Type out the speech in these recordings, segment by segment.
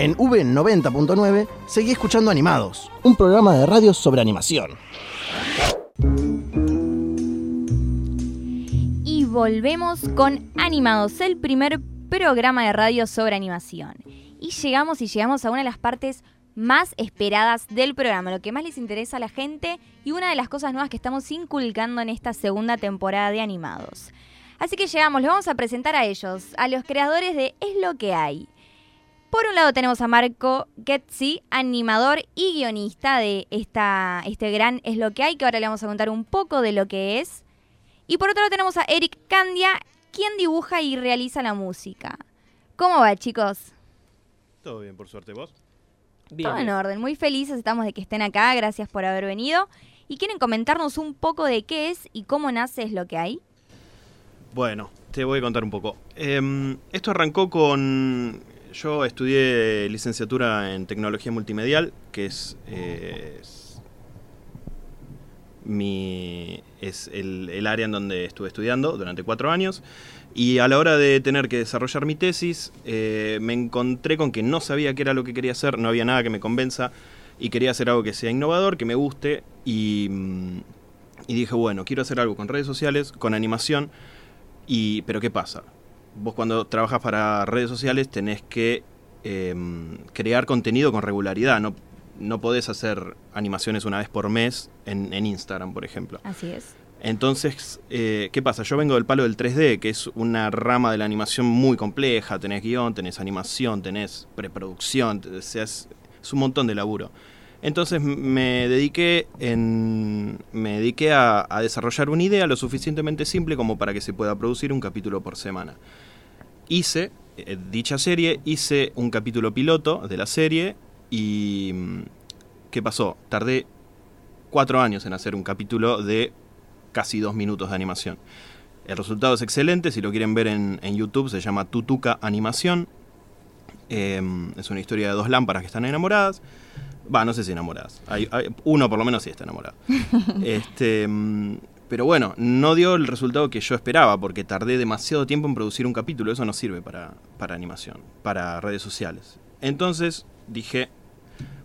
En V90.9 seguí escuchando Animados, un programa de radio sobre animación. Y volvemos con Animados, el primer programa de radio sobre animación. Y llegamos y llegamos a una de las partes más esperadas del programa, lo que más les interesa a la gente y una de las cosas nuevas que estamos inculcando en esta segunda temporada de Animados. Así que llegamos, les vamos a presentar a ellos, a los creadores de Es lo que hay. Por un lado tenemos a Marco Getzi, animador y guionista de esta, este gran Es lo que hay, que ahora le vamos a contar un poco de lo que es. Y por otro lado tenemos a Eric Candia, quien dibuja y realiza la música. ¿Cómo va, chicos? Todo bien, por suerte, ¿vos? Todo en orden, muy felices estamos de que estén acá, gracias por haber venido. ¿Y quieren comentarnos un poco de qué es y cómo nace Es lo que hay? Bueno, te voy a contar un poco. Em, esto arrancó con... Yo estudié licenciatura en tecnología multimedial, que es, es mi, es el, el área en donde estuve estudiando durante cuatro años. Y a la hora de tener que desarrollar mi tesis, eh, me encontré con que no sabía qué era lo que quería hacer, no había nada que me convenza y quería hacer algo que sea innovador, que me guste y, mm, y dije, bueno, quiero hacer algo con redes sociales, con animación, y, pero ¿qué pasa? Vos cuando trabajas para redes sociales tenés que em, crear contenido con regularidad, no, no podés hacer animaciones una vez por mes en, en Instagram, por ejemplo. Así es. Entonces, eh, ¿qué pasa? Yo vengo del palo del 3D, que es una rama de la animación muy compleja. Tenés guion, tenés animación, tenés preproducción, es, es, un montón de laburo. Entonces me dediqué, en, me dediqué a, desarrollar una idea lo suficientemente simple como para que se pueda producir un capítulo por semana. Hice eh, dicha serie, hice un capítulo piloto de la serie y... ¿Qué pasó? Tardé cuatro años en hacer un capítulo de casi dos minutos de animación. El resultado es excelente, si lo quieren ver en, YouTube se llama Tutuca Animación. Eh, es una historia de dos lámparas que están enamoradas. Va, no sé si enamoradas. Hay, hay, uno por lo menos sí está enamorado. este, pero bueno, no dio el resultado que yo esperaba porque tardé demasiado tiempo en producir un capítulo. Eso no sirve para, para animación, para redes sociales. Entonces dije,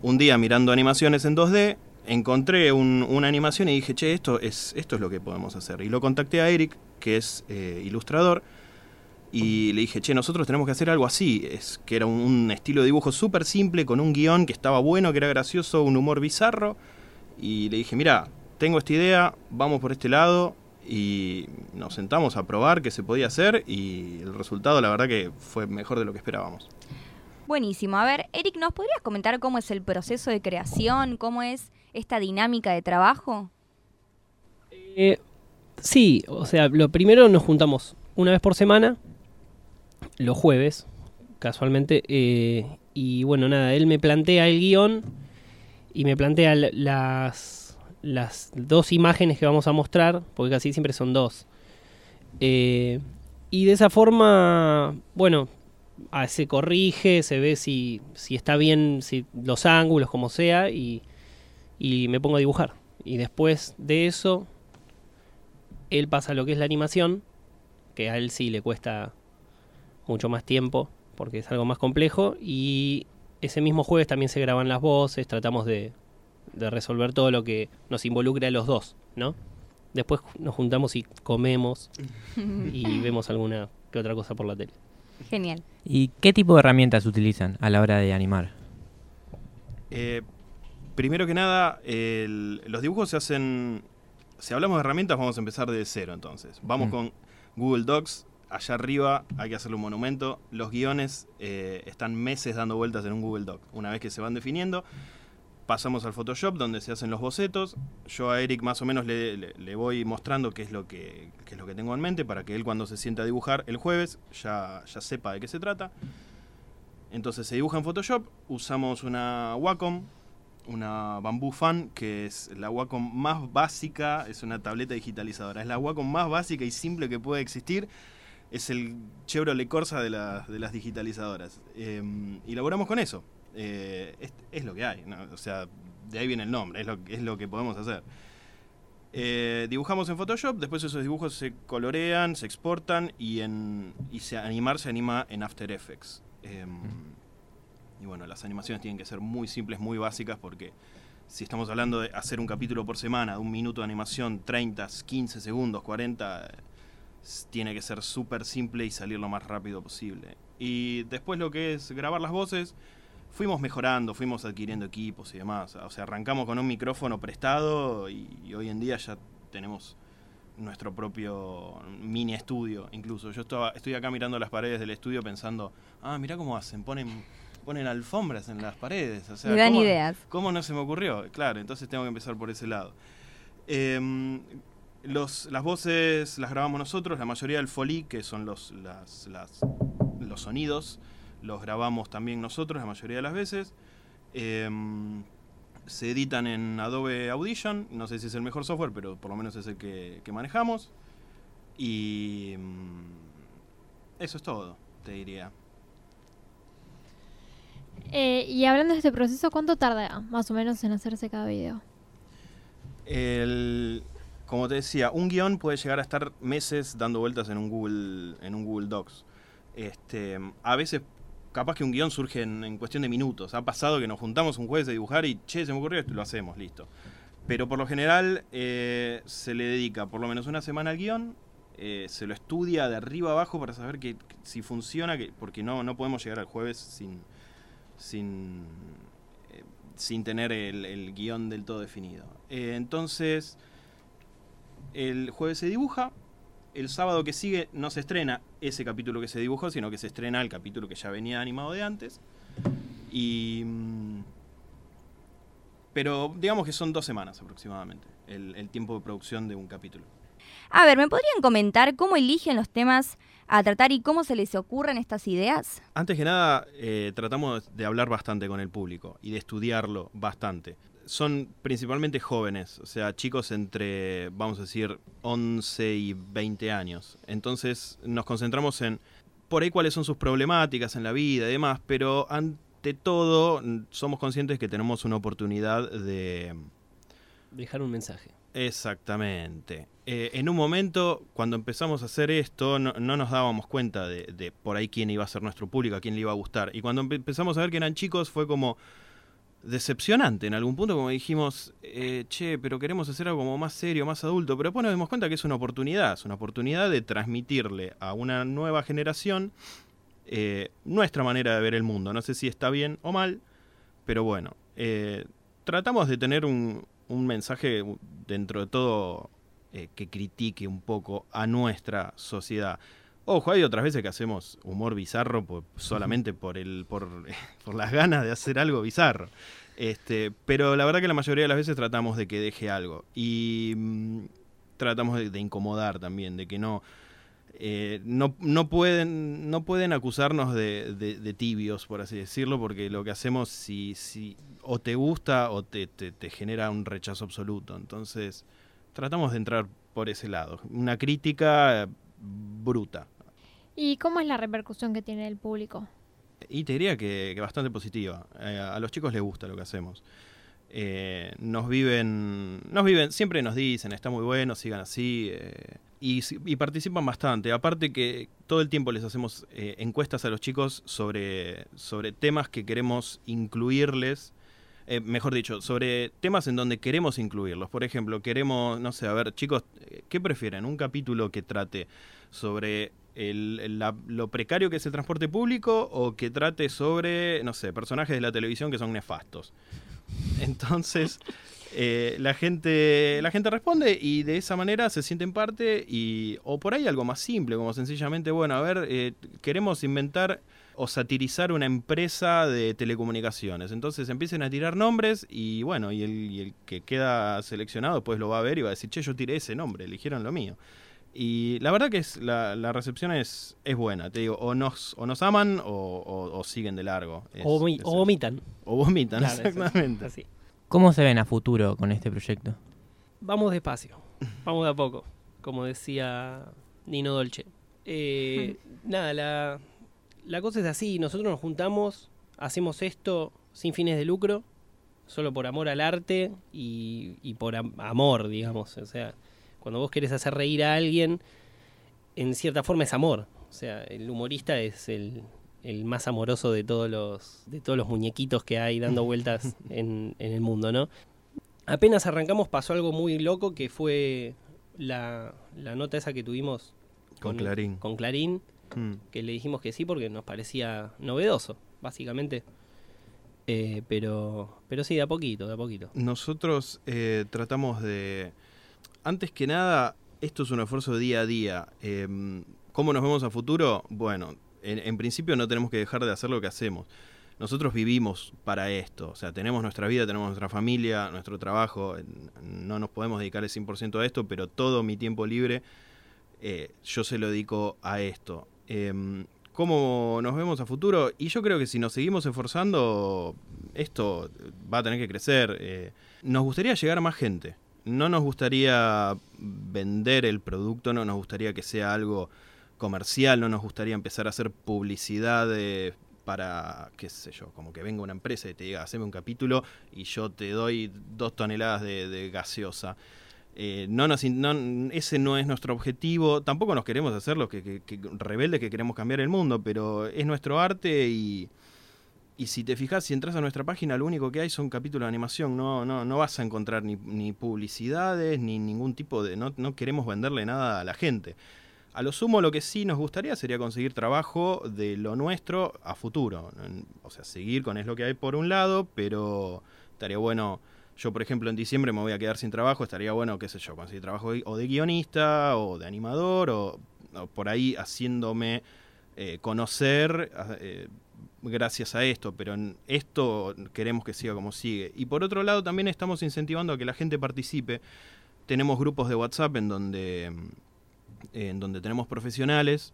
un día mirando animaciones en 2D, encontré un, una animación y dije, che, esto es, esto es lo que podemos hacer. Y lo contacté a Eric, que es eh, ilustrador, y le dije, che, nosotros tenemos que hacer algo así, es que era un, un estilo de dibujo súper simple, con un guion que estaba bueno, que era gracioso, un humor bizarro. Y le dije, mira, tengo esta idea, vamos por este lado. Y nos sentamos a probar qué se podía hacer y el resultado la verdad que fue mejor de lo que esperábamos. Buenísimo. A ver, Eric, ¿nos podrías comentar cómo es el proceso de creación? ¿Cómo es esta dinámica de trabajo? Eh, sí, o sea, lo primero nos juntamos una vez por semana, los jueves, casualmente, eh, y bueno, nada, él me plantea el guion y me plantea las, las dos imágenes que vamos a mostrar, porque casi siempre son dos. Eh, y de esa forma, bueno, ah, se corrige, se ve si, si está bien si los ángulos, como sea, y, y me pongo a dibujar. Y después de eso, él pasa a lo que es la animación, que a él sí le cuesta mucho más tiempo, porque es algo más complejo, y ese mismo jueves también se graban las voces, tratamos de, de resolver todo lo que nos involucra a los dos, ¿no? Después nos juntamos y comemos y vemos alguna que otra cosa por la tele. Genial. ¿Y qué tipo de herramientas utilizan a la hora de animar? Eh, primero que nada, el, los dibujos se hacen... Si hablamos de herramientas, vamos a empezar de cero entonces. Vamos mm. con Google Docs. Allá arriba hay que hacerle un monumento. Los guiones eh, están meses dando vueltas en un Google Doc. Una vez que se van definiendo, pasamos al Photoshop donde se hacen los bocetos. Yo a Eric más o menos le, le, voy mostrando qué es, lo que, qué es lo que tengo en mente para que él cuando se sienta a dibujar el jueves ya, ya sepa de qué se trata. Entonces se dibuja en Photoshop, usamos una Wacom, una Bamboo Fan, que es la Wacom más básica, es una tableta digitalizadora, es la Wacom más básica y simple que puede existir. Es el Chevrolet Corsa de, la, de las digitalizadoras. Eh, y laboramos con eso. Eh, es, lo que hay, ¿no? o sea, de ahí viene el nombre, es lo, es lo que podemos hacer. Eh, dibujamos en Photoshop, después esos dibujos se colorean, se exportan y, se animar se anima en After Effects. Eh, y bueno, las animaciones tienen que ser muy simples, muy básicas, porque si estamos hablando de hacer un capítulo por semana, un minuto de animación, 30, 15 segundos, 40, tiene que ser súper simple y salir lo más rápido posible. Y después lo que es grabar las voces, fuimos mejorando, fuimos adquiriendo equipos y demás. O sea, arrancamos con un micrófono prestado y, hoy en día ya tenemos nuestro propio mini estudio incluso. Yo estaba, estoy acá mirando las paredes del estudio pensando, ah, mira cómo hacen, ponen ponen alfombras en las paredes. O sea, dan ¿cómo, ideas. ¿Cómo no se me ocurrió? Claro, entonces tengo que empezar por ese lado. Em, los, las voces las grabamos nosotros, la mayoría del foley, que son los, las, los sonidos, los grabamos también nosotros la mayoría de las veces. Em, se editan en Adobe Audition, no sé si es el mejor software, pero por lo menos es el que, que manejamos. Y em, eso es todo, te diría. Eh, y hablando de este proceso, ¿cuánto tarda más o menos en hacerse cada video? Como te decía, un guion puede llegar a estar meses dando vueltas en un Google, en un Google Docs. Este, a veces, capaz que un guion surge en, cuestión de minutos. Ha pasado que nos juntamos un jueves a dibujar y, che, se me ocurrió esto, lo hacemos, listo. Pero por lo general eh, se le dedica por lo menos una semana al guion, eh, se lo estudia de arriba abajo para saber que, si funciona, que, porque no, no podemos llegar al jueves sin, sin, eh, sin tener el, guion del todo definido. Entonces, el jueves se dibuja, el sábado que sigue no se estrena ese capítulo que se dibujó, sino que se estrena el capítulo que ya venía animado de antes. Y. Mm, pero digamos que son dos semanas aproximadamente el tiempo de producción de un capítulo. A ver, ¿me podrían comentar cómo eligen los temas a tratar y cómo se les ocurren estas ideas? Antes que nada, eh, tratamos de hablar bastante con el público y de estudiarlo bastante. Son principalmente jóvenes, o sea, chicos entre, vamos a decir, 11 y 20 años. Entonces nos concentramos en por ahí cuáles son sus problemáticas en la vida y demás, pero ante todo somos conscientes que tenemos una oportunidad de... Dejar un mensaje. Exactamente. Eh, en un momento, cuando empezamos a hacer esto, no, nos dábamos cuenta de, por ahí quién iba a ser nuestro público, a quién le iba a gustar. Y cuando empezamos a ver que eran chicos, fue como decepcionante en algún punto, como dijimos, eh, che, pero queremos hacer algo como más serio, más adulto. Pero después nos dimos cuenta que es una oportunidad, es una oportunidad de transmitirle a una nueva generación eh, nuestra manera de ver el mundo. No sé si está bien o mal, pero bueno, tratamos de tener un, un mensaje dentro de todo eh, que critique un poco a nuestra sociedad. Ojo, hay otras veces que hacemos humor bizarro solamente por el por, por, las ganas de hacer algo bizarro. Este, pero la verdad que la mayoría de las veces tratamos de que deje algo y mm, tratamos de, incomodar también, de que no eh, no, no, pueden, no pueden acusarnos de, tibios, por así decirlo, porque lo que hacemos, si, si o te gusta o te, te, genera un rechazo absoluto. Entonces, tratamos de entrar por ese lado. Una crítica bruta. ¿Y cómo es la repercusión que tiene el público? Y te diría que, bastante positiva. Eh, a los chicos les gusta lo que hacemos. Eh, nos viven, nos viven, siempre nos dicen, está muy bueno, sigan así y, participan bastante. Aparte que todo el tiempo les hacemos eh, encuestas a los chicos sobre, sobre temas que queremos incluirles. Eh, mejor dicho, sobre temas en donde queremos incluirlos. Por ejemplo, queremos, no sé, a ver, chicos, eh, ¿qué prefieren? ¿Un capítulo que trate sobre lo precario que es el transporte público o que trate sobre, no sé, personajes de la televisión que son nefastos? Entonces, eh, la, gente, la gente responde y de esa manera se sienten parte y, o por ahí algo más simple, como sencillamente, bueno, a ver, eh, queremos inventar o satirizar una empresa de telecomunicaciones. Entonces empiecen a tirar nombres y bueno, y el, que queda seleccionado pues lo va a ver y va a decir, che, yo tiré ese nombre, eligieron lo mío. Y la verdad que es la, la recepción es, es buena, te digo, o nos, o nos aman o, siguen de largo. o, vomitan. O vomitan, exactamente. así. ¿Cómo se ven a futuro con este proyecto? Vamos despacio, vamos de a poco, como decía Nino Dolce. Eh, nada, la, la cosa es así, nosotros nos juntamos, hacemos esto sin fines de lucro, solo por amor al arte y, por amor, digamos. O sea, cuando vos querés hacer reír a alguien, en cierta forma es amor. O sea, el humorista es el, el más amoroso de todos los, de todos los muñequitos que hay dando vueltas en, en el mundo, ¿no? Apenas arrancamos pasó algo muy loco que fue la, la nota esa que tuvimos Con Clarín. con Clarín, Mm. que le dijimos que sí porque nos parecía novedoso, básicamente. Eh, pero, pero sí, de a poquito, de a poquito. Nosotros eh, tratamos de... Antes que nada, esto es un esfuerzo día a día. Eh, ¿Cómo nos vemos a futuro? Bueno, en, en principio no tenemos que dejar de hacer lo que hacemos. Nosotros vivimos para esto, o sea, tenemos nuestra vida, tenemos nuestra familia, nuestro trabajo, no nos podemos dedicar el 100% a esto, pero todo mi tiempo libre eh, yo se lo dedico a esto. Em, ¿Cómo nos vemos a futuro? Y yo creo que si nos seguimos esforzando, esto va a tener que crecer. Eh, nos gustaría llegar a más gente. No nos gustaría vender el producto, no nos gustaría que sea algo comercial, no nos gustaría empezar a hacer publicidad para, qué sé yo, como que venga una empresa y te diga, haceme un capítulo y yo te doy dos toneladas de, gaseosa. Eh, no nos, no- ese no es nuestro objetivo. Tampoco nos queremos hacer los que, que- que rebeldes que queremos cambiar el mundo, pero es nuestro arte y, y si te fijas, si entras a nuestra página, lo único que hay son capítulos de animación. No, no, no vas a encontrar ni, ni publicidades ni ningún tipo de. No, no queremos venderle nada a la gente. A lo sumo, lo que sí nos gustaría sería conseguir trabajo de lo nuestro a futuro. O sea, seguir con es lo que hay por un lado, pero estaría bueno. Yo, por ejemplo, en diciembre me voy a quedar sin trabajo. Estaría bueno, qué sé yo, conseguir trabajo o de guionista o de animador o, por ahí haciéndome eh, conocer a- eh, gracias a esto. Pero en esto queremos que siga como sigue. Y por otro lado, también estamos incentivando a que la gente participe. Tenemos grupos de WhatsApp en donde, en donde tenemos profesionales,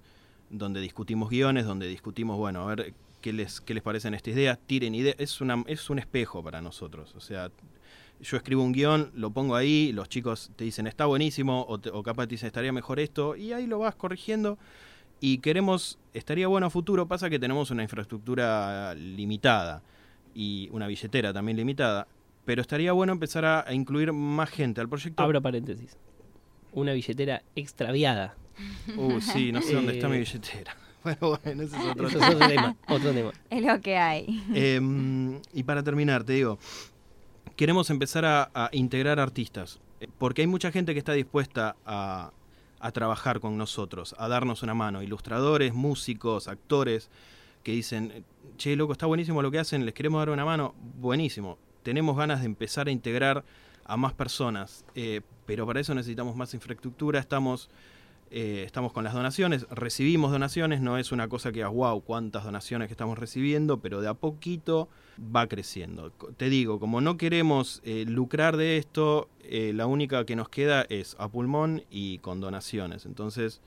donde discutimos guiones, donde discutimos, bueno, a ver qué les, qué les parecen estas ideas, tiren ideas. Es, una, es un espejo para nosotros. O sea, yo escribo un guion, lo pongo ahí, los chicos te dicen está buenísimo, o, te- o capaz te dicen estaría mejor esto, y ahí lo vas corrigiendo. Y queremos, estaría bueno a futuro, pasa que tenemos una infraestructura limitada y una billetera también limitada, pero estaría bueno empezar a, a incluir más gente al proyecto. Abro paréntesis. Una billetera extraviada. Uh, sí, no sé dónde está mi Eh, billetera. Bueno, bueno, ese es otro Eso es otro tema, otro tema. Es lo que hay. Eh, y para terminar, te digo, queremos empezar a, a integrar artistas, eh, porque hay mucha gente que está dispuesta a, a trabajar con nosotros, a darnos una mano, ilustradores, músicos, actores, que dicen, che, loco, está buenísimo lo que hacen, les queremos dar una mano, buenísimo, tenemos ganas de empezar a integrar a más personas, eh, pero para eso necesitamos más infraestructura, estamos... eh, estamos con las donaciones, recibimos donaciones, no es una cosa que, wow, cuántas donaciones que estamos recibiendo, pero de a poquito va creciendo. Te digo, como no queremos eh, lucrar de esto, eh, la única que nos queda es a pulmón y con donaciones. Entonces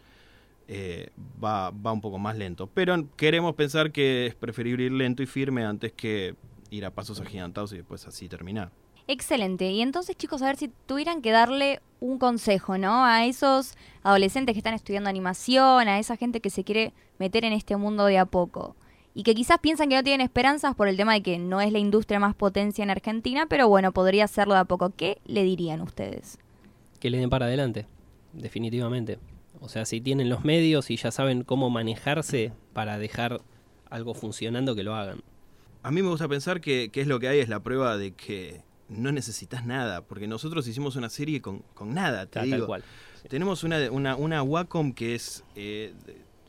va, va un poco más lento. Pero queremos pensar que es preferible ir lento y firme antes que ir a pasos agigantados y después así terminar. Excelente. Y entonces, chicos, a ver si tuvieran que darle un consejo, ¿no? A esos adolescentes que están estudiando animación, a esa gente que se quiere meter en este mundo de a poco. Y que quizás piensan que no tienen esperanzas por el tema de que no es la industria más potencia en Argentina, pero bueno, podría serlo de a poco. ¿Qué le dirían ustedes? Que le den para adelante, definitivamente. O sea, si tienen los medios y ya saben cómo manejarse para dejar algo funcionando, que lo hagan. A mí me gusta pensar que, que es lo que hay, es la prueba de que no necesitas nada, porque nosotros hicimos una serie con, con nada, te Tal, digo. tal cual. Tenemos una, una, una Wacom que es eh,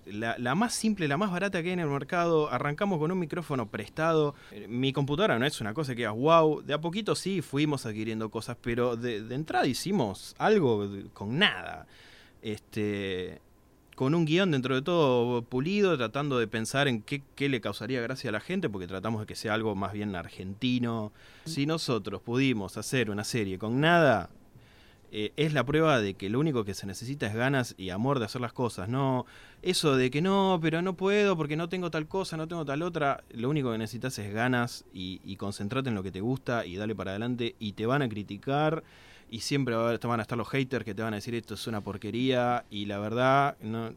la, la más simple, la más barata que hay en el mercado. Arrancamos con un micrófono prestado. Eh, Mi computadora no es una cosa que digas, wow. De a poquito sí fuimos adquiriendo cosas, pero de, de entrada hicimos algo con nada. Este, con un guion dentro de todo pulido, tratando de pensar en qué, qué le causaría gracia a la gente, porque tratamos de que sea algo más bien argentino. Si nosotros pudimos hacer una serie con nada, eh, es la prueba de que lo único que se necesita es ganas y amor de hacer las cosas. No, eso de que no, pero no puedo porque no tengo tal cosa, no tengo tal otra. Lo único que necesitas es ganas y, y concentrate en lo que te gusta y dale para adelante. Y te van a criticar y siempre va a haber- te van a estar los haters que te van a decir esto es una porquería. Y la verdad, no,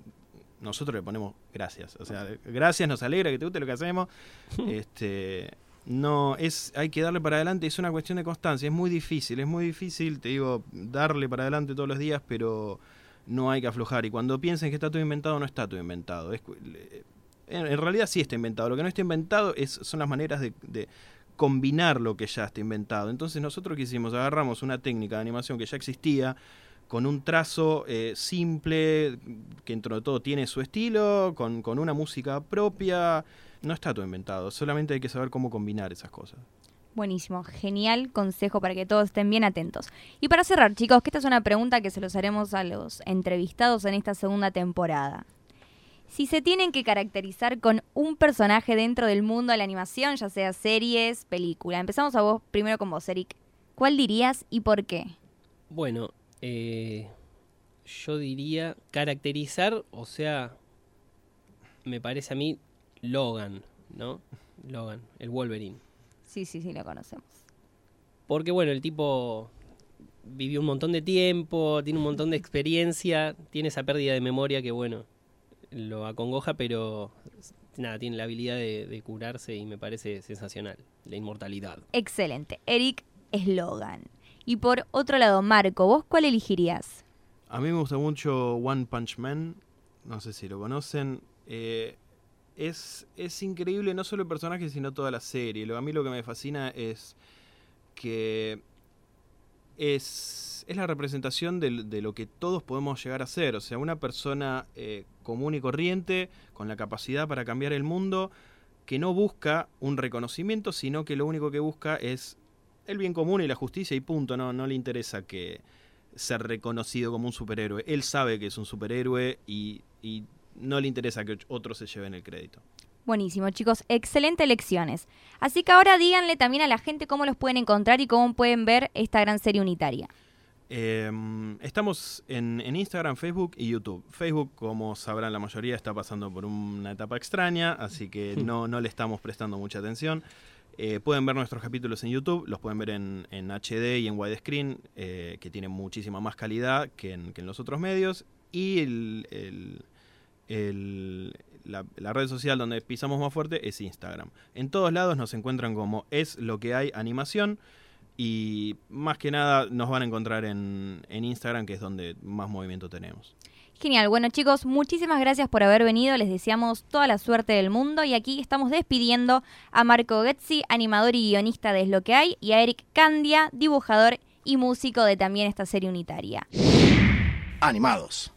nosotros le ponemos gracias. O sea, gracias, nos alegra que te guste lo que hacemos. este no es hay que darle para adelante es una cuestión de constancia es muy difícil es muy difícil te digo darle para adelante todos los días pero no hay que aflojar y cuando piensen que está todo inventado no está todo inventado es en realidad sí está inventado. Lo que no está inventado es, son las maneras de, de combinar lo que ya está inventado. Entonces nosotros que hicimos, agarramos una técnica de animación que ya existía, con un trazo eh, simple, que dentro de todo tiene su estilo, con, con una música propia. No está todo inventado, solamente hay que saber cómo combinar esas cosas. Buenísimo, genial consejo para que todos estén bien atentos. Y para cerrar, chicos, que esta es una pregunta que se los haremos a los entrevistados en esta segunda temporada. Si se tienen que caracterizar con un personaje dentro del mundo de la animación, ya sea series, película. Empezamos a vos, primero con vos, Eric. ¿Cuál dirías y por qué? Bueno, eh, yo diría caracterizar, o sea, me parece a mí Logan, ¿no? Logan, el Wolverine. Sí, sí, sí, lo conocemos. Porque bueno, el tipo vivió un montón de tiempo, tiene un montón de experiencia, tiene esa pérdida de memoria que bueno, lo acongoja, pero nada, tiene la habilidad de, de curarse y me parece sensacional, la inmortalidad. Excelente. Eric es Logan. Y por otro lado, Marco, ¿vos cuál elegirías? A mí me gusta mucho One Punch Man, no sé si lo conocen. Eh, es, es increíble no solo el personaje, sino toda la serie. Lo, a mí lo que me fascina es que es, es la representación de, de lo que todos podemos llegar a ser. O sea, una persona eh, común y corriente, con la capacidad para cambiar el mundo, que no busca un reconocimiento, sino que lo único que busca es el bien común y la justicia y punto. No, no le interesa que ser reconocido como un superhéroe. Él sabe que es un superhéroe y, y no le interesa que otros se lleven el crédito. Buenísimo, chicos, excelentes lecciones. Así que ahora díganle también a la gente cómo los pueden encontrar y cómo pueden ver esta gran serie unitaria. Eh, estamos en, en, Instagram, Facebook y YouTube. Facebook, como sabrán la mayoría, está pasando por una etapa extraña, así que no, no le estamos prestando mucha atención. Eh, pueden ver nuestros capítulos en YouTube, los pueden ver en, en HD y en widescreen, eh, que tienen muchísima más calidad que en, que en los otros medios. Y el, el, el, la, la, red social donde pisamos más fuerte es Instagram. En todos lados nos encuentran como es lo que hay animación. Y más que nada nos van a encontrar en, en Instagram, que es donde más movimiento tenemos. Genial, bueno chicos, muchísimas gracias por haber venido, les deseamos toda la suerte del mundo y aquí estamos despidiendo a Marco Getzi, animador y guionista de Es lo que hay, y a Eric Candia, dibujador y músico de también esta serie unitaria. Animados.